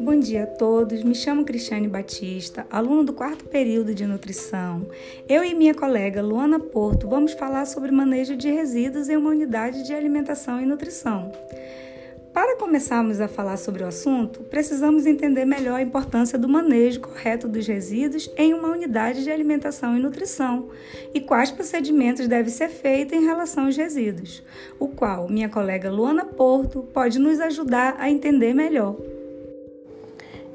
Bom dia a todos, me chamo Cristiane Batista, aluna do quarto período de nutrição. Eu e minha colega Luana Porto vamos falar sobre manejo de resíduos em uma unidade de alimentação e nutrição. Para começarmos a falar sobre o assunto, precisamos entender melhor a importância do manejo correto dos resíduos em uma unidade de alimentação e nutrição e quais procedimentos devem ser feitos em relação aos resíduos, o qual minha colega Luana Porto pode nos ajudar a entender melhor.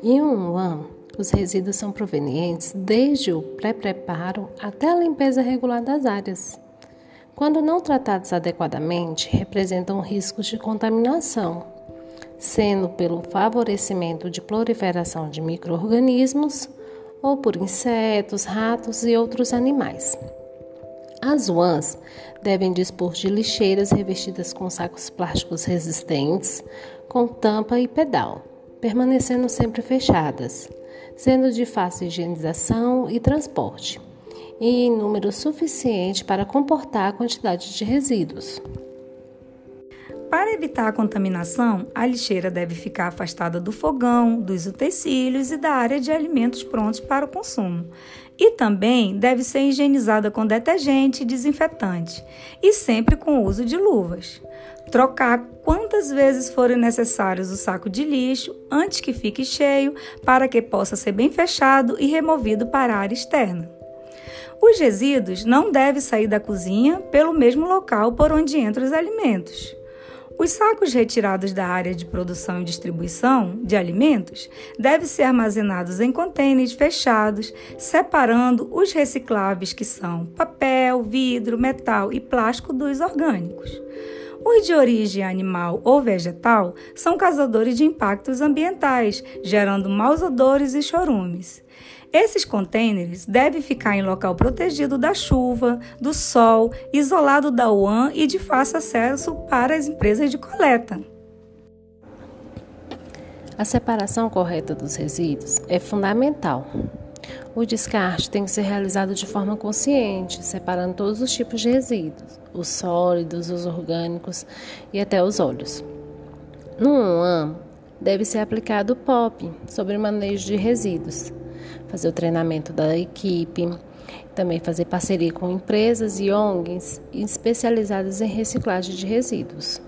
Em um ano, os resíduos são provenientes desde o pré-preparo até a limpeza regular das áreas. Quando não tratados adequadamente, representam riscos de contaminação, sendo pelo favorecimento de proliferação de microorganismos ou por insetos, ratos e outros animais. As UANs devem dispor de lixeiras revestidas com sacos plásticos resistentes, com tampa e pedal permanecendo sempre fechadas, sendo de fácil higienização e transporte, e em número suficiente para comportar a quantidade de resíduos. Para evitar a contaminação, a lixeira deve ficar afastada do fogão, dos utensílios e da área de alimentos prontos para o consumo. E também deve ser higienizada com detergente e desinfetante, e sempre com o uso de luvas. Trocar quantas vezes forem necessários o saco de lixo antes que fique cheio, para que possa ser bem fechado e removido para a área externa. Os resíduos não devem sair da cozinha pelo mesmo local por onde entram os alimentos. Os sacos retirados da área de produção e distribuição de alimentos devem ser armazenados em contêineres fechados, separando os recicláveis que são papel, vidro, metal e plástico dos orgânicos. Os de origem animal ou vegetal são causadores de impactos ambientais, gerando maus odores e chorumes. Esses contêineres devem ficar em local protegido da chuva, do sol, isolado da UAN e de fácil acesso para as empresas de coleta. A separação correta dos resíduos é fundamental. O descarte tem que ser realizado de forma consciente, separando todos os tipos de resíduos, os sólidos, os orgânicos e até os óleos. No UAM, deve ser aplicado o POP sobre o manejo de resíduos, fazer o treinamento da equipe, também fazer parceria com empresas e ONGs especializadas em reciclagem de resíduos.